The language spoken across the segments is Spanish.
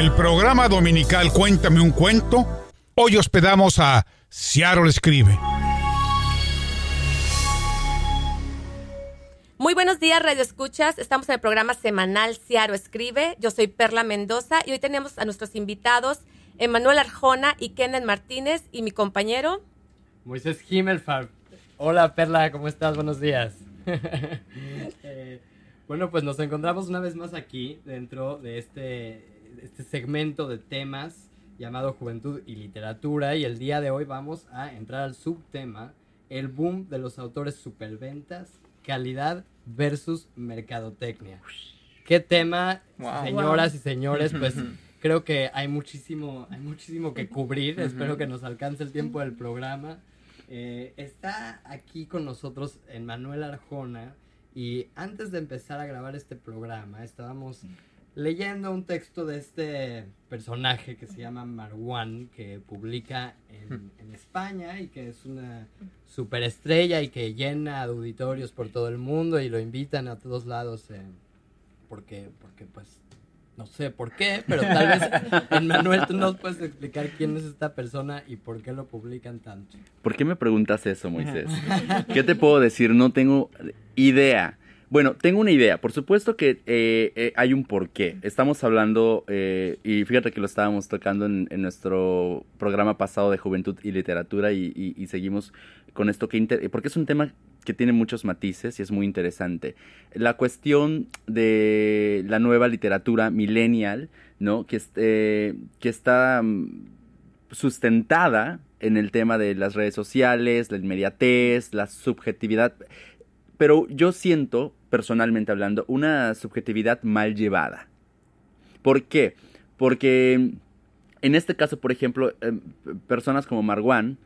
el programa dominical Cuéntame un cuento, hoy hospedamos a Ciaro Escribe. Muy buenos días, Radio Escuchas. Estamos en el programa semanal Ciaro Escribe. Yo soy Perla Mendoza y hoy tenemos a nuestros invitados Emanuel Arjona y Kenneth Martínez y mi compañero Moisés Himmelfarb. Hola Perla, ¿cómo estás? Buenos días. Eh, bueno, pues nos encontramos una vez más aquí dentro de este, este segmento de temas llamado Juventud y Literatura y el día de hoy vamos a entrar al subtema el boom de los autores superventas, calidad versus mercadotecnia. ¿Qué tema, señoras y señores? Pues creo que hay muchísimo, hay muchísimo que cubrir. Espero que nos alcance el tiempo del programa. Eh, está aquí con nosotros Manuel Arjona y antes de empezar a grabar este programa estábamos leyendo un texto de este personaje que se llama Marwan que publica en, España y que es una superestrella y que llena auditorios por todo el mundo y lo invitan a todos lados eh, porque, porque pues no sé por qué, pero tal vez, Manuel, tú nos puedes explicar quién es esta persona y por qué lo publican tanto. ¿Por qué me preguntas eso, Moisés? ¿Qué te puedo decir? No tengo idea. Bueno, tengo una idea. Por supuesto que eh, eh, hay un porqué. Estamos hablando, eh, y fíjate que lo estábamos tocando en, nuestro programa pasado de Juventud y Literatura y, seguimos con esto, que porque es un tema que tiene muchos matices y es muy interesante. La cuestión de la nueva literatura millennial, ¿no? Que, está mm, sustentada en el tema de las redes sociales, la inmediatez, la subjetividad. Pero yo siento, personalmente hablando, una subjetividad mal llevada. ¿Por qué? Porque en este caso, por ejemplo, em, personas como Marwan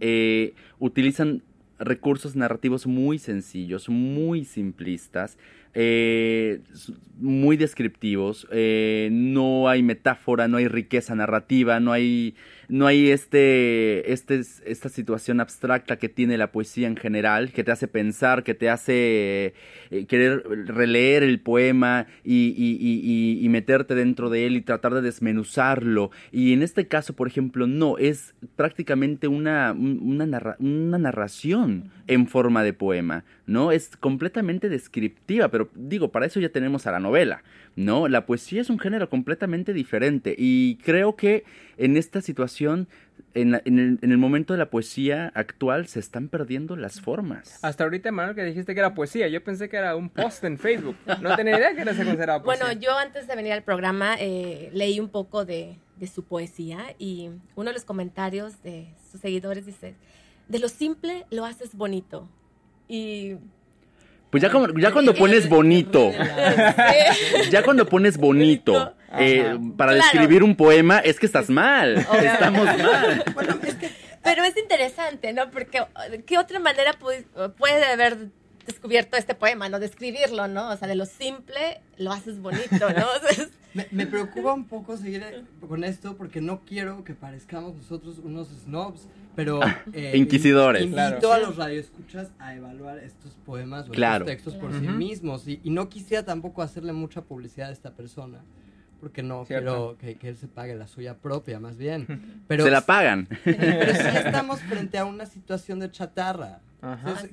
eh, utilizan recursos narrativos muy sencillos, muy simplistas, eh, muy descriptivos, eh, no hay metáfora, no hay riqueza narrativa, no hay no hay este, este, esta situación abstracta que tiene la poesía en general, que te hace pensar, que te hace eh, querer releer el poema y, meterte dentro de él y tratar de desmenuzarlo. Y en este caso, por ejemplo, no, es prácticamente una, una narración en forma de poema, ¿no? Es completamente descriptiva, pero digo, para eso ya tenemos a la novela. ¿no? La poesía es un género completamente diferente y creo que en esta situación, en, el, momento de la poesía actual, se están perdiendo las formas. Hasta ahorita, Manuel, que dijiste que era poesía, yo pensé que era un post en Facebook, no tenía idea que era se consideraba poesía. Bueno, yo antes de venir al programa eh, leí un poco de, de su poesía y uno de los comentarios de sus seguidores dice, de lo simple lo haces bonito. Y pues ya, ya cuando pones bonito, ya cuando pones bonito eh, para describir un poema, es que estás mal. Estamos mal. Pero es interesante, ¿no? Porque ¿qué otra manera puede, puede haber descubierto este poema, ¿no? Describirlo, ¿no? O sea, de lo simple lo haces bonito, ¿no? me, preocupa un poco seguir con esto porque no quiero que parezcamos nosotros unos snobs, pero... Eh, inquisidores. Invito a los radioescuchas a evaluar estos poemas o estos textos por sí mismos y, y no quisiera tampoco hacerle mucha publicidad a esta persona porque no quiero que, él se pague la suya propia, más bien. Pero, se la pagan. Pero sí estamos frente a una situación de chatarra.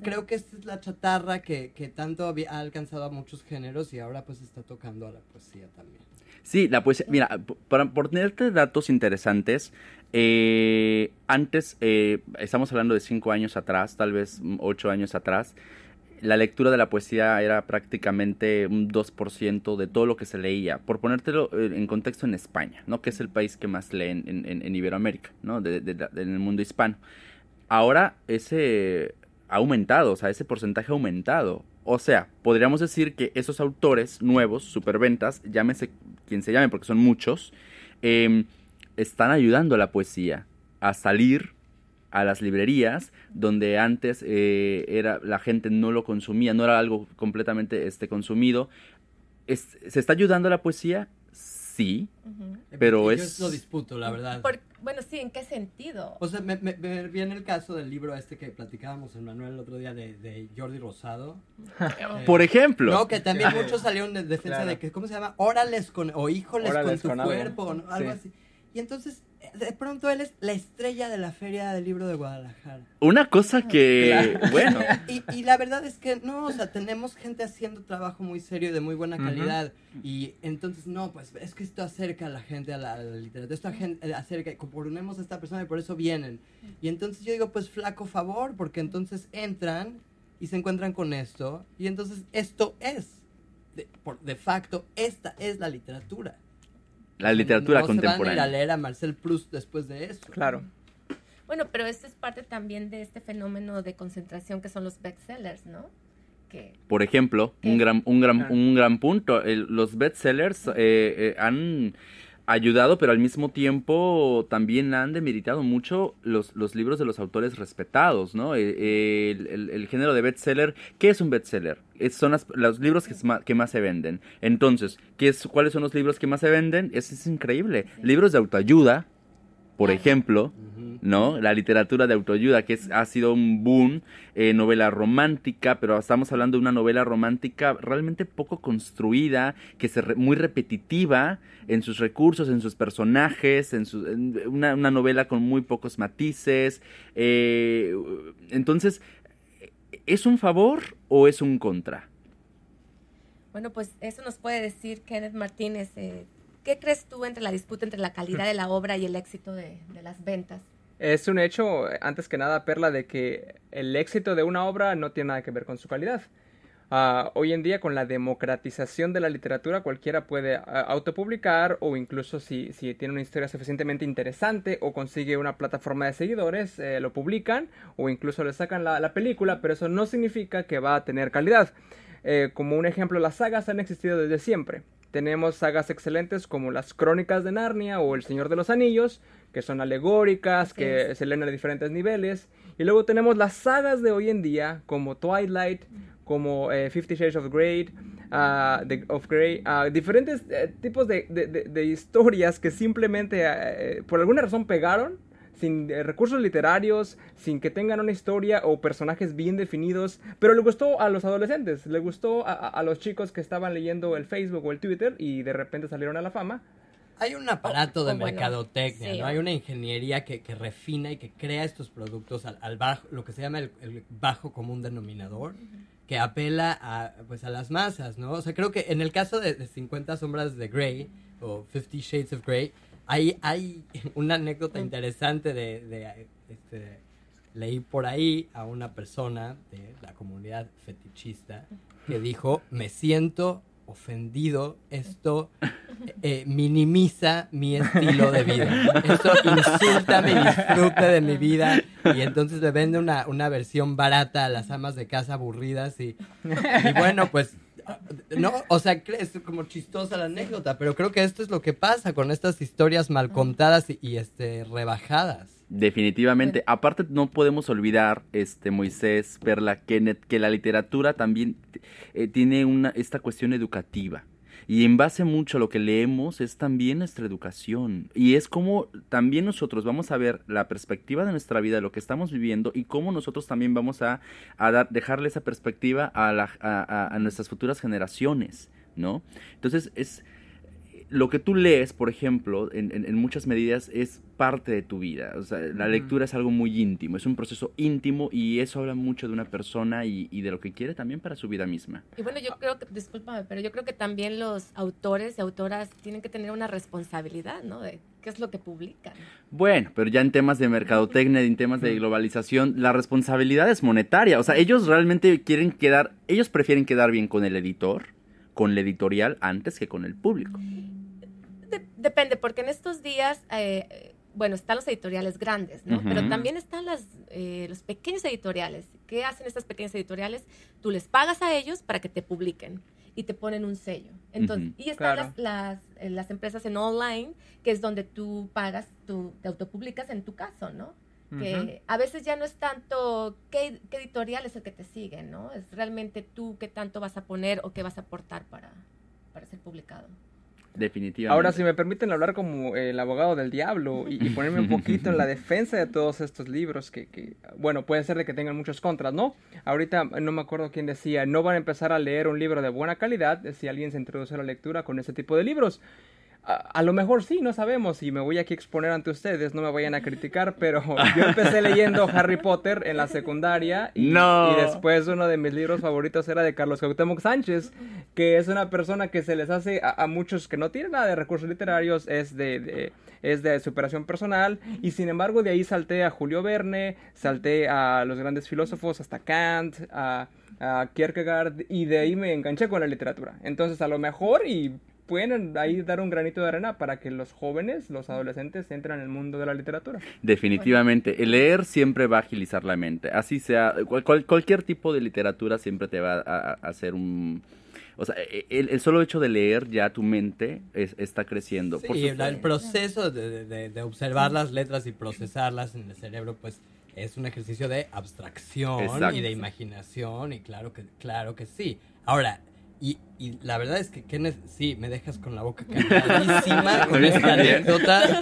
Creo que esta es la chatarra que, que tanto ha alcanzado a muchos géneros y ahora pues está tocando a la poesía también. Sí, la poesía. Mira, para ponerte datos interesantes, eh, antes, eh, estamos hablando de cinco años atrás, tal vez ocho años atrás, la lectura de la poesía era prácticamente un 2% de todo lo que se leía. Por ponértelo eh, en contexto en España, ¿no? Que es el país que más lee en, Iberoamérica, ¿no? en el mundo hispano. Ahora ese ha aumentado, o sea, ese porcentaje ha aumentado. O sea, podríamos decir que esos autores nuevos, superventas, llámese quien se llame porque son muchos, em, están ayudando a la poesía a salir a las librerías donde antes eh, era la gente no lo consumía, no era algo completamente este, consumido. ¿Se está ayudando a la poesía? Sí, pero Yo es... lo disputo, la verdad. bueno, sí, ¿en qué sentido? O sea, me, me, me viene el caso del libro este que platicábamos en Manuel el otro día de, de Jordi Rosado. Eh, Por ejemplo. No, que también muchos salieron de defensa Claro. de que, ¿cómo se llama? Órales con, o híjoles Órales con tu con algo. cuerpo, o no- algo Sí. así. Y entonces, de pronto él es la estrella de la Feria del Libro de Guadalajara. Una cosa que, bueno, Y, y la verdad es que no, o sea, tenemos gente haciendo trabajo muy serio y de muy buena calidad. Y entonces, no, pues es que esto acerca a la gente a la, a la literatura. Esto agen- eh, acerca, ponemos a esta persona y por eso vienen. Y entonces yo digo, pues flaco favor, porque entonces entran y se encuentran con esto. Y entonces esto es, de, por, de facto, esta es la literatura. La literatura no se van a ir a contemporánea. leer a Marcel Proust después de eso. Claro. Bueno, pero esto es parte también de este fenómeno de concentración que son los bestsellers, ¿no? Que Por ejemplo, un gran, un gran, un gran punto. el- los bestsellers eh, eh, han ayudado, pero al mismo tiempo también han demeritado mucho los, los libros de los autores respetados, ¿no? Eh, el, el- el género de bestseller, ¿qué es un bestseller? Es- son las- los libros que, es ma- que más se venden. Entonces, ¿qué es, ¿cuáles son los libros que más se venden? Es, es increíble. Libros de autoayuda, por ejemplo. ¿No? La literatura de autoayuda, que ha sido un boom, eh, novela romántica, pero estamos hablando de una novela romántica realmente poco construida, que es muy repetitiva en sus recursos, en sus personajes, en, una, una novela con muy pocos matices. eh, entonces, ¿es un favor o es un contra? Bueno, pues eso nos puede decir Kenneth Martínez. eh, ¿Qué crees tú entre la disputa entre la calidad de la obra y el éxito de las ventas? Es un hecho, antes que nada, Perla, de que el éxito de una obra no tiene nada que ver con su calidad. Ah, hoy en día, con la democratización de la literatura, cualquiera puede ah, autopublicar o incluso si, tiene una historia suficientemente interesante o consigue una plataforma de seguidores, eh, lo publican o incluso le sacan la, la película, pero eso no significa que va a tener calidad. Eh, como un ejemplo, las sagas han existido desde siempre. Tenemos sagas excelentes como las Crónicas de Narnia o El Señor de los Anillos, que son alegóricas, Así que es. se leen a diferentes niveles. Y luego tenemos las sagas de hoy en día, como Twilight, como eh, Fifty Shades of Grey, de- of Grey, ah, diferentes eh, tipos de, de- de- de historias que simplemente eh, por alguna razón pegaron, sin eh, recursos literarios, sin que tengan una historia o personajes bien definidos, pero le gustó a los adolescentes, le gustó a, a- a los chicos que estaban leyendo el Facebook o el Twitter y de repente salieron a la fama. Hay un aparato O- de bueno, mercadotecnia, sí, ¿no? Hay una ingeniería que, que refina y que crea estos productos al, al bajo, lo que se llama el, el bajo común denominador, que apela a, pues, a las masas, ¿no? O sea, creo que en el caso de, de 50 sombras de Grey o 50 Shades of Grey, hay, hay una anécdota interesante de, de, este, leí por ahí a una persona de la comunidad fetichista que dijo, me siento ofendido, esto eh, minimiza mi estilo de vida, esto insulta mi disfrute de mi vida y entonces le vende una, una versión barata a las amas de casa aburridas y, y bueno, pues no, o sea, es como chistosa la anécdota, pero creo que esto es lo que pasa con estas historias mal contadas y, y, este rebajadas. Definitivamente. Aparte, no podemos olvidar, este Moisés, Perla, Kenneth, que la literatura también eh, tiene una, esta cuestión educativa. Y en base mucho a lo que leemos es también nuestra educación. Y es como también nosotros vamos a ver la perspectiva de nuestra vida, lo que estamos viviendo, y cómo nosotros también vamos a, a dar, dejarle esa perspectiva a, la- a- nuestras futuras generaciones, ¿no? Entonces, es lo que tú lees, por ejemplo, en, en- en muchas medidas es parte de tu vida. O sea, la lectura es algo muy íntimo, es un proceso íntimo y eso habla mucho de una persona y, y de lo que quiere también para su vida misma. Y bueno, yo creo que, discúlpame, pero yo creo que también los autores y autoras tienen que tener una responsabilidad, ¿no? De qué es lo que publican. Bueno, pero ya en temas de mercadotecnia, en temas de globalización, la responsabilidad es monetaria. O sea, ellos realmente quieren quedar, ellos prefieren quedar bien con el editor, con la editorial, antes que con el público. De- depende, porque en estos días, eh, bueno, están los editoriales grandes, ¿no? Pero también están las, eh, los pequeños editoriales. ¿Qué hacen estas pequeñas editoriales? Tú les pagas a ellos para que te publiquen y te ponen un sello. Entonces, y están Claro. las, las, eh, las empresas en online, que es donde tú pagas, tú te autopublicas en tu caso, ¿no? que a veces ya no es tanto qué, qué editorial es el que te sigue, ¿no? Es realmente tú qué tanto vas a poner o qué vas a aportar para, para ser publicado. Definitivamente. Ahora, si me permiten hablar como el abogado del diablo y, y ponerme un poquito en la defensa de todos estos libros que, que, bueno, puede ser de que tengan muchos contras, ¿no? Ahorita no me acuerdo quién decía, no van a empezar a leer un libro de buena calidad si alguien se introduce a la lectura con ese tipo de libros. A, a, lo mejor sí, no sabemos, y me voy aquí a exponer ante ustedes, no me vayan a criticar, pero yo empecé leyendo Harry Potter en la secundaria y, no. y después uno de mis libros favoritos era de Carlos Cuauhtémoc Sánchez, que es una persona que se les hace a, a muchos que no tienen nada de recursos literarios, es de, de, es de superación personal, y sin embargo de ahí salté a Julio Verne, salté a los grandes filósofos, hasta Kant, a, a Kierkegaard, y de ahí me enganché con la literatura. Entonces a lo mejor y pueden ahí dar un granito de arena para que los jóvenes, los adolescentes, entren en el mundo de la literatura. Definitivamente, el leer siempre va a agilizar la mente, así sea, cual, cualquier tipo de literatura siempre te va a, a hacer un... O sea, el, el, solo hecho de leer ya tu mente es, está creciendo. Sí, Por el proceso de, de, de, observar las letras y procesarlas en el cerebro, pues es un ejercicio de abstracción Exacto. y de imaginación, y claro que, claro que sí. Ahora, y, y, la verdad es que Kenneth, sí, me dejas con la boca calladísima con esta anécdota.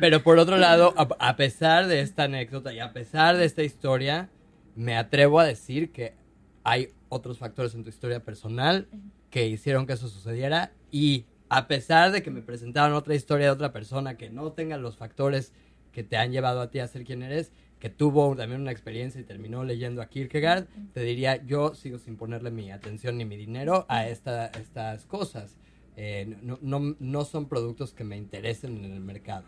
Pero por otro lado, a, a, pesar de esta anécdota y a pesar de esta historia, me atrevo a decir que hay otros factores en tu historia personal que hicieron que eso sucediera. Y a pesar de que me presentaron otra historia de otra persona que no tenga los factores que te han llevado a ti a ser quien eres, que tuvo también una experiencia y terminó leyendo a Kierkegaard, te diría, yo sigo sin ponerle mi atención ni mi dinero a esta, estas cosas. Eh, no, no, no son productos que me interesen en el mercado.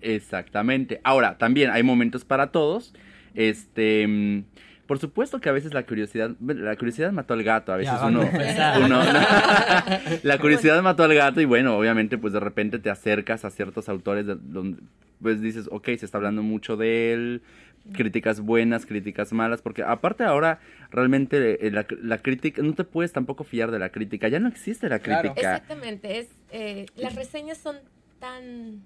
Exactamente. Ahora, también hay momentos para todos. Este... Por supuesto que a veces la curiosidad, la curiosidad mató al gato, a veces ya, uno, uno la curiosidad mató al gato y bueno, obviamente pues de repente te acercas a ciertos autores de, donde pues dices, ok, se está hablando mucho de él, críticas buenas, críticas malas, porque aparte ahora realmente la, la, crítica, no te puedes tampoco fiar de la crítica, ya no existe la crítica. Claro. Exactamente, es, eh, las reseñas son tan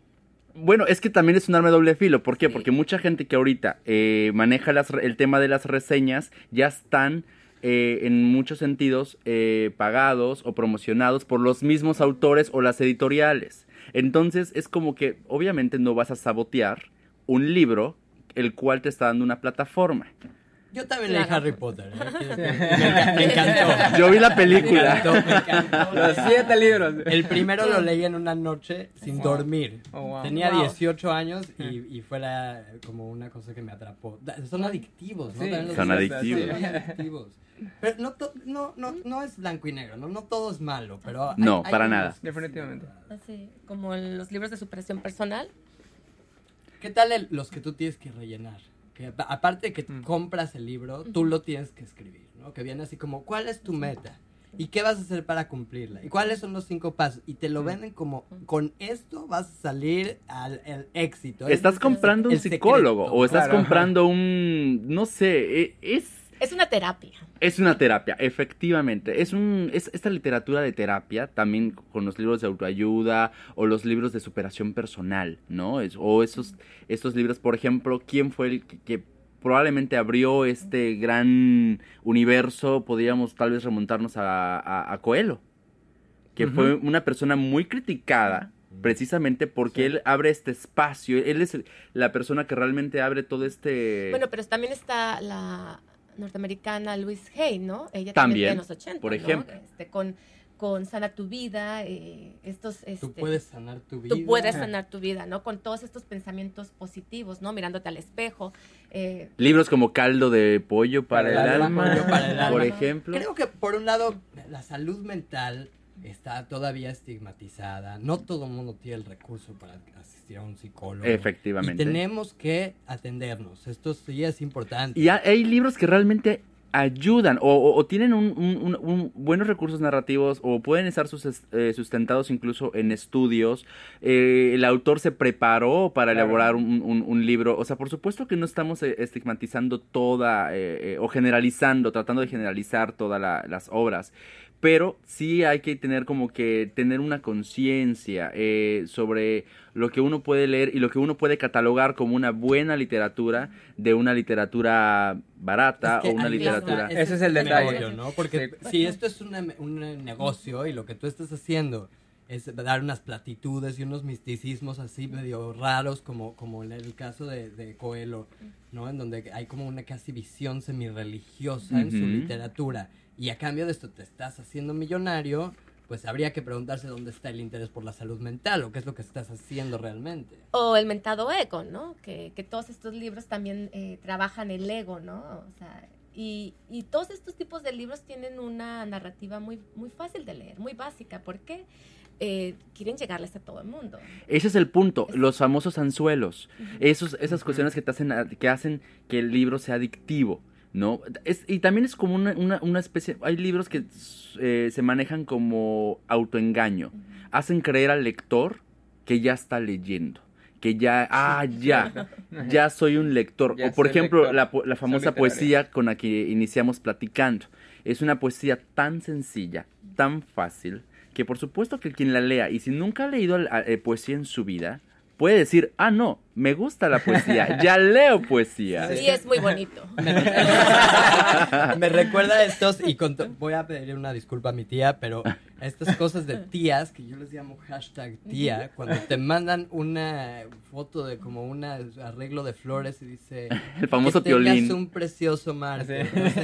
bueno, es que también es un arma de doble filo. ¿Por qué? Sí. Porque mucha gente que ahorita eh, maneja las, el tema de las reseñas ya están eh, en muchos sentidos eh, pagados o promocionados por los mismos autores o las editoriales. Entonces es como que obviamente no vas a sabotear un libro el cual te está dando una plataforma. Yo también leí Harry Potter. ¿eh? Me, me, encantó. Yo vi la película. Me encantó, me encantó. Los siete libros. El primero lo leí en una noche sin wow. dormir. Oh, wow. Tenía wow. 18 años y, y, fue la, como una cosa que me atrapó. Son adictivos, ¿no? Sí. Son adictivos. Son adictivos. Pero no, no, no, no es blanco y negro, no, no todo es malo, pero... Hay, no, hay para nada. Definitivamente. Así, como los libros de superación personal. ¿Qué tal el, los que tú tienes que rellenar? Que aparte de que mm. compras el libro, tú lo tienes que escribir, ¿no? Que viene así como, ¿cuál es tu meta? ¿Y qué vas a hacer para cumplirla? ¿Y cuáles son los cinco pasos? Y te lo venden como, con esto vas a salir al, al éxito. Estás es, comprando un psicólogo secreto. o estás claro. comprando un, no sé, e, es... Es una terapia. Es una terapia, efectivamente. Es un es esta literatura de terapia, también con los libros de autoayuda o los libros de superación personal, ¿no? Es, o esos estos libros, por ejemplo, ¿quién fue el que, que probablemente abrió este gran universo? Podríamos tal vez remontarnos a, a, a Coelho, que uh -huh. fue una persona muy criticada precisamente porque sí. él abre este espacio, él es la persona que realmente abre todo este... Bueno, pero también está la norteamericana Louise Hay, ¿no? Ella también, en los 80, por ejemplo. ¿no? Este, con, con Sana tu vida, eh, estos... Este, tú puedes sanar tu vida. Tú puedes sanar tu vida, ¿no? Con todos estos pensamientos positivos, ¿no? Mirándote al espejo. Eh, Libros como Caldo de Pollo para, el, el, alma, pollo para el alma, por ejemplo. Creo que por un lado la salud mental está todavía estigmatizada. No todo el mundo tiene el recurso para asistir a un psicólogo. Efectivamente. Y tenemos que atendernos. Esto sí es importante. Y hay libros que realmente ayudan o, o, o tienen un, un, un, buenos recursos narrativos o pueden estar sus, eh, sustentados incluso en estudios. Eh, el autor se preparó para claro. elaborar un, libro. O sea, por supuesto que no estamos eh, estigmatizando toda eh, o generalizando, tratando de generalizar todas la, las obras pero sí hay que tener como que tener una conciencia eh, sobre lo que uno puede leer y lo que uno puede catalogar como una buena literatura de una literatura barata es que o una literatura... Ese, ese es el detalle. Negocio, ¿no? Porque sí. si esto es una, un negocio y lo que tú estás haciendo es dar unas platitudes y unos misticismos así medio raros, como, como en el caso de, de Coelho, ¿no? En donde hay como una casi visión semi-religiosa en su literatura. Y a cambio de esto te estás haciendo millonario, pues habría que preguntarse dónde está el interés por la salud mental o qué es lo que estás haciendo realmente. O el mentado ego, ¿no? Que, que todos estos libros también eh, trabajan el ego, ¿no? O sea, y, y todos estos tipos de libros tienen una narrativa muy, muy fácil de leer, muy básica, porque eh, quieren llegarles a todo el mundo. Ese es el punto, los famosos anzuelos, esos, esas cuestiones que te hacen, que hacen que el libro sea adictivo, ¿no? Es, y también es como una, una, una especie, hay libros que eh, se manejan como autoengaño, hacen creer al lector que ya está leyendo, que ya, ah, ya, ya soy un lector. Ya o por ejemplo, lector. la, po- la famosa poesía con la que iniciamos platicando. Es una poesía tan sencilla, tan fácil, que por supuesto que quien la lea, y si nunca ha leído la- eh, poesía en su vida, puede decir, ah, no, me gusta la poesía, ya leo poesía. Y es muy bonito. Me recuerda a estos, y con voy a pedir una disculpa a mi tía, pero a estas cosas de tías, que yo les llamo hashtag tía, cuando te mandan una foto de como un arreglo de flores y dice... El famoso que tengas un precioso martes. Sí.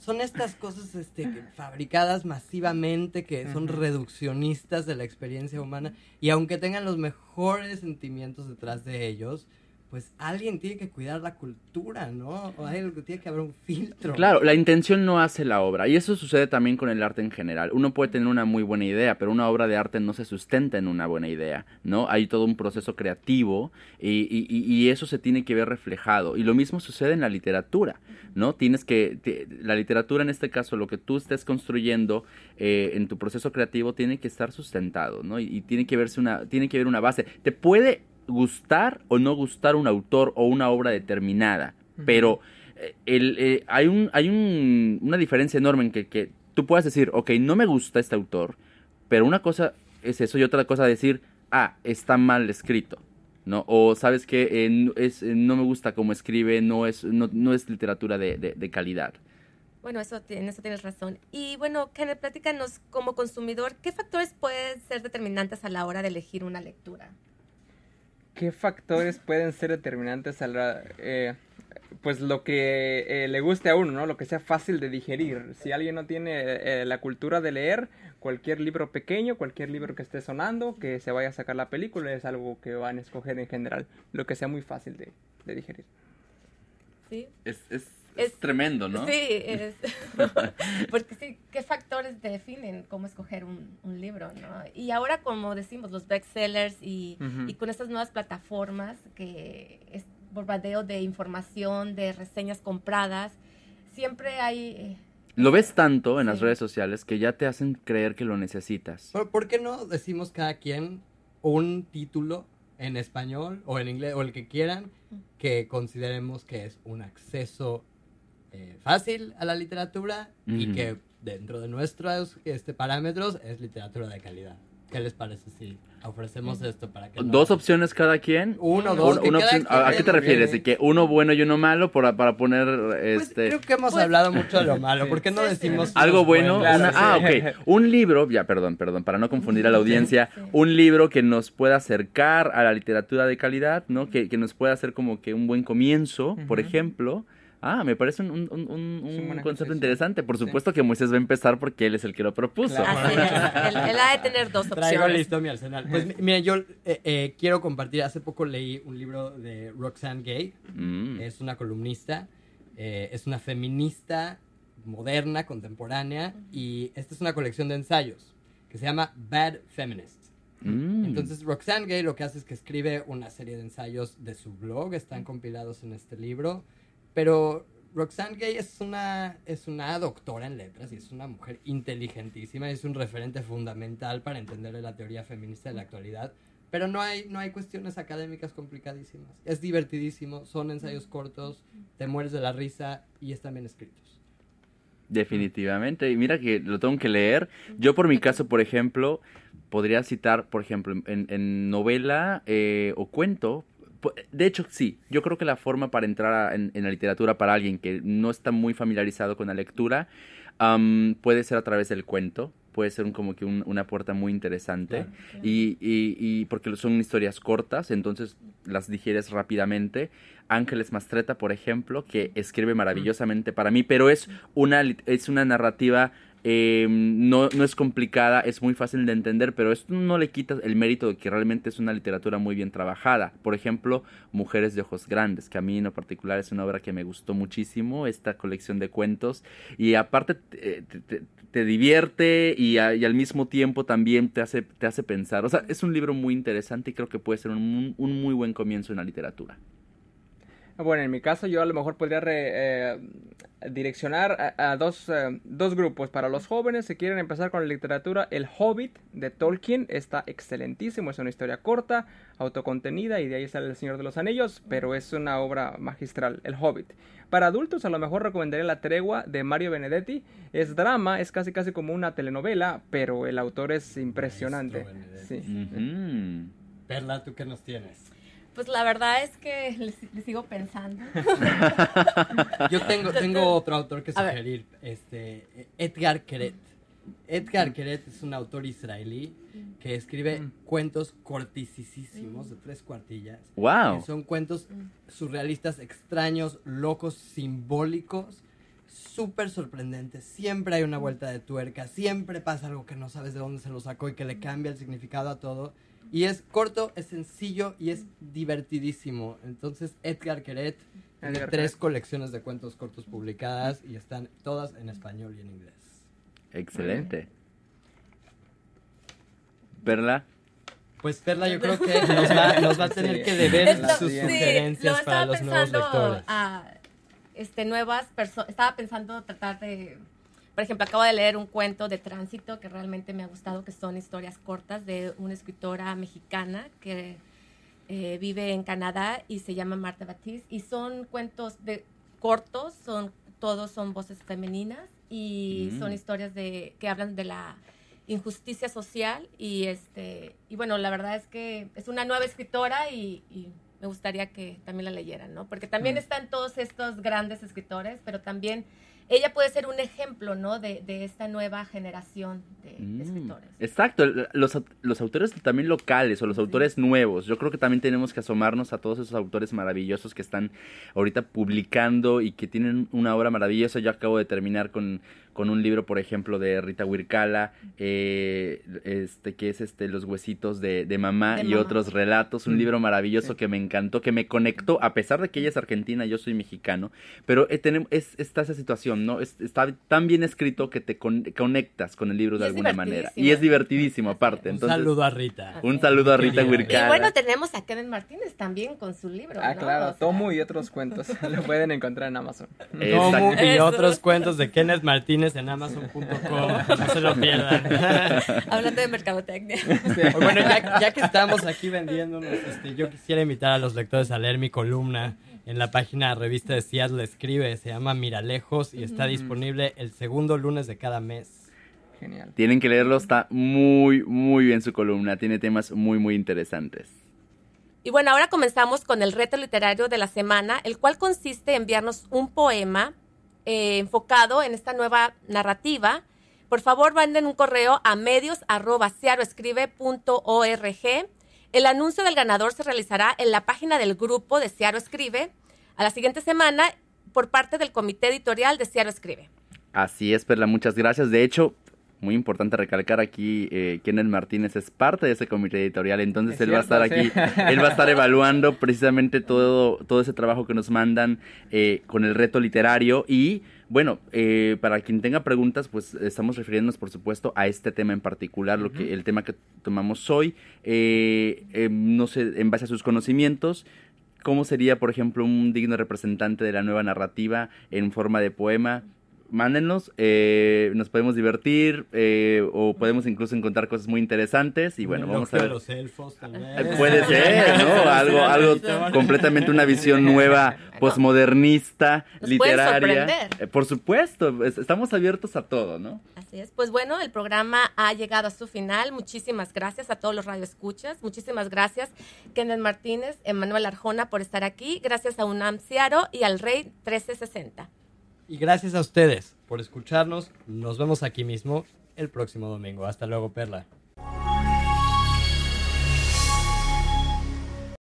Son estas cosas este, fabricadas masivamente, que son reduccionistas de la experiencia humana, y aunque tengan los mejores sentimientos detrás de ellos, pues alguien tiene que cuidar la cultura, ¿no? O hay- tiene que haber un filtro. Claro, la intención no hace la obra. Y eso sucede también con el arte en general. Uno puede tener una muy buena idea, pero una obra de arte no se sustenta en una buena idea, ¿no? Hay todo un proceso creativo y, y- y- eso se tiene que ver reflejado. Y lo mismo sucede en la literatura, ¿no? Tienes que, la literatura en este caso, lo que tú estés construyendo eh, en tu proceso creativo tiene que estar sustentado, ¿no? Y, y tiene que verse una, tiene que haber una base. Te puede gustar o no gustar un autor o una obra determinada, pero eh, el, eh, hay, un, hay un- una diferencia enorme en que, que tú puedas decir, ok, no me gusta este autor, pero una cosa es eso y otra cosa decir, ah, está mal escrito, ¿no? O sabes que es, eh, no me gusta cómo escribe, no es, no, no es literatura de, de- de calidad. Bueno, eso, en eso tienes razón. Y bueno, Kenneth, platícanos como consumidor, ¿qué factores pueden ser determinantes a la hora de elegir una lectura? ¿Qué factores pueden ser determinantes a la, eh, pues lo que eh, le guste a uno, ¿no? Lo que sea fácil de digerir. Si alguien no tiene eh, la cultura de leer, cualquier libro pequeño, cualquier libro que esté sonando, que se vaya a sacar la película, es algo que van a escoger en general. Lo que sea muy fácil de, de digerir. ¿Sí? Es, es, Es- tremendo, ¿no? Sí, es, porque sí, ¿qué factores definen cómo escoger un, un libro? ¿no? Y ahora, como decimos, los bestsellers y, Ujú. y con estas nuevas plataformas que es bombardeo de información, de reseñas compradas, siempre hay... eh, Lo ves tanto en las Sí. redes sociales que ya te hacen creer que lo necesitas. ¿Por, por qué no decimos cada quien un título en español o en inglés o el que quieran que consideremos que es un acceso eh, fácil a la literatura y Ujú. que dentro de nuestros este, parámetros es literatura de calidad? ¿Qué les parece si ofrecemos esto para que no- Dos opciones cada quien. Uno, Un- dos, Un- una opción- ¿A qué te refieres? bien. ¿De que uno bueno y uno malo para, para poner Pues este creo que hemos Pues- hablado mucho de lo malo. ¿Por qué no Sí, sí. decimos algo bueno? buenos? una- Claro, ah, sí. ok. Un libro, ya, perdón, perdón, para no confundir a la audiencia, Sí. un libro que nos pueda acercar a la literatura de calidad, ¿no? Que, que nos pueda hacer como que un buen comienzo, por Ujú. ejemplo. Ah, me parece un, un- un- un- concepto interesante. Por Sí. supuesto que Moisés va a empezar porque él es el que lo propuso. Claro. Así es, él, él ha de tener dos Traigo opciones. listo mi arsenal. Pues mi- mira, yo eh, eh, quiero compartir. Hace poco leí un libro de Roxane Gay. Mm. Es una columnista, eh, es una feminista moderna, contemporánea. Y esta es una colección de ensayos que se llama Bad Feminist. Mm. Entonces, Roxane Gay lo que hace es que escribe una serie de ensayos de su blog, están compilados en este libro, pero Roxane Gay es una, es una doctora en letras y es una mujer inteligentísima y es un referente fundamental para entender la teoría feminista de la actualidad, pero no hay, no hay cuestiones académicas complicadísimas. Es divertidísimo, son ensayos cortos, te mueres de la risa y están bien escritos. Definitivamente. Y mira que lo tengo que leer. Yo por mi caso, por ejemplo, podría citar, por ejemplo, en, en novela eh, o cuento. De hecho, sí. Yo creo que la forma para entrar a- en, en la literatura para alguien que no está muy familiarizado con la lectura puede ser a través del cuento. puede ser un, como que un- una puerta muy interesante. Y, y- y porque son historias cortas, entonces las digieres rápidamente. Ángeles Mastreta, por ejemplo, que escribe maravillosamente para mí, pero es una, es una narrativa eh, no, no es complicada, es muy fácil de entender, pero esto no le quita el mérito de que realmente es una literatura muy bien trabajada. Por ejemplo, Mujeres de Ojos Grandes, que a mí en lo particular es una obra que me gustó muchísimo, esta colección de cuentos, y aparte eh, te, te divierte y, al mismo tiempo también te hace, te hace pensar. O sea, es un libro muy interesante y creo que puede ser un muy buen comienzo en la literatura. Bueno, en mi caso yo a lo mejor podría re- eh, direccionar a, a dos, eh, dos grupos. Para los jóvenes, si quieren empezar con la literatura, El Hobbit de Tolkien está excelentísimo. Es una historia corta, autocontenida y de ahí sale El Señor de los Anillos, pero es una obra magistral, El Hobbit. Para adultos a lo mejor recomendaría La Tregua de Mario Benedetti. Es drama, es casi casi como una telenovela, pero el autor es impresionante. Sí. Perla, ¿tú qué nos tienes? Pues la verdad es que le, le sigo pensando. Yo tengo, tengo otro autor que sugerir, este, Edgar Keret. Edgar Keret es un autor israelí que escribe cuentos cortisísimos de tres cuartillas. Wow. son cuentos surrealistas, extraños, locos, simbólicos, súper sorprendentes. Siempre hay una vuelta de tuerca, siempre pasa algo que no sabes de dónde se lo sacó y que le cambia el significado a todo. Y es corto, es sencillo y es divertidísimo. Entonces, Edgar Queret tiene Edgar tres Queret. colecciones de cuentos cortos publicadas y están todas en español y en inglés. Excelente. Perla. Pues Perla, yo creo que nos va, nos va a tener Sí. que deber Esto- sus sí, sugerencias lo para los nuevos lectores. a este, nuevas personas. Estaba pensando tratar de. Por ejemplo, acabo de leer un cuento de tránsito que realmente me ha gustado, que son historias cortas de una escritora mexicana que eh, vive en Canadá y se llama Marta Batiz. Y son cuentos de cortos, son todos son voces femeninas y Mm. son historias de que hablan de la injusticia social y este y bueno la verdad es que es una nueva escritora y, y me gustaría que también la leyeran no porque también Mm. están todos estos grandes escritores pero también ella puede ser un ejemplo no de, de esta nueva generación de, de Mm, escritores Exacto, los, los autores también locales o los Sí. autores nuevos. Yo creo que también tenemos que asomarnos a todos esos autores maravillosos que están ahorita publicando y que tienen una obra maravillosa. Yo acabo de terminar con, con un libro, por ejemplo, de Rita Huircala, eh, este, que es este Los huesitos de, de mamá De y mamá. otros relatos. Un Mm, libro maravilloso sí. que me encantó, que me conectó, a pesar de que ella es argentina, yo soy mexicano, pero eh, tenem- es, está esa situación, ¿no? Es- está tan bien escrito que te con- conectas con el libro de alguna manera. Y es divertidísimo aparte. Un Entonces, saludo a Rita. un saludo a Rita. Huircala. y bueno tenemos a Kevin Martínez también con su libro Ah, ¿no? claro, O sea, Tomo y otros cuentos. Lo pueden encontrar en Amazon. Tomu Exacto. y otros cuentos de Kenneth Martínez en amazon.com. No se lo pierdan. hablando de mercadotecnia Bueno, ya, ya que estamos aquí vendiéndonos, este, yo quisiera invitar a los lectores a leer mi columna en la página revista de Seattle Escribe. Se llama Miralejos y está disponible el segundo lunes de cada mes. Genial. Tienen que leerlo, está muy, muy bien su columna. Tiene temas muy, muy interesantes. Y bueno, ahora comenzamos con el reto literario de la semana, el cual consiste en enviarnos un poema eh, enfocado en esta nueva narrativa. Por favor, manden un correo a medios arroba searoescribe.org. El anuncio del ganador se realizará en la página del grupo de Searo Escribe a la siguiente semana por parte del comité editorial de Searo Escribe. Así es, Perla, muchas gracias. De hecho, muy importante recalcar aquí, eh, Kenneth Martínez es parte de ese comité editorial, entonces Es él va a estar aquí, él va a estar evaluando precisamente todo, todo ese trabajo que nos mandan eh, con el reto literario y bueno, eh, para quien tenga preguntas, pues estamos refiriéndonos por supuesto a este tema en particular, lo que el tema que tomamos hoy, eh, eh, no sé, en base a sus conocimientos, ¿Cómo sería, por ejemplo, un digno representante de la nueva narrativa en forma de poema? Mándenos, eh, nos podemos divertir eh, o podemos incluso encontrar cosas muy interesantes y bueno, vamos a ver. los elfos, tal vez. Eh, Puede ser, ¿no? Algo, algo completamente una visión nueva, posmodernista, literaria. sorprender. Eh, por supuesto, es- estamos abiertos a todo, ¿no? Así es. Pues bueno, el programa ha llegado a su final. Muchísimas gracias a todos los radioescuchas. Muchísimas gracias, Kenneth Martínez, Emanuel Arjona, por estar aquí. Gracias a UNAM Ciaro y al Rey 1360. Y gracias a ustedes por escucharnos. Nos vemos aquí mismo el próximo domingo. Hasta luego, Perla.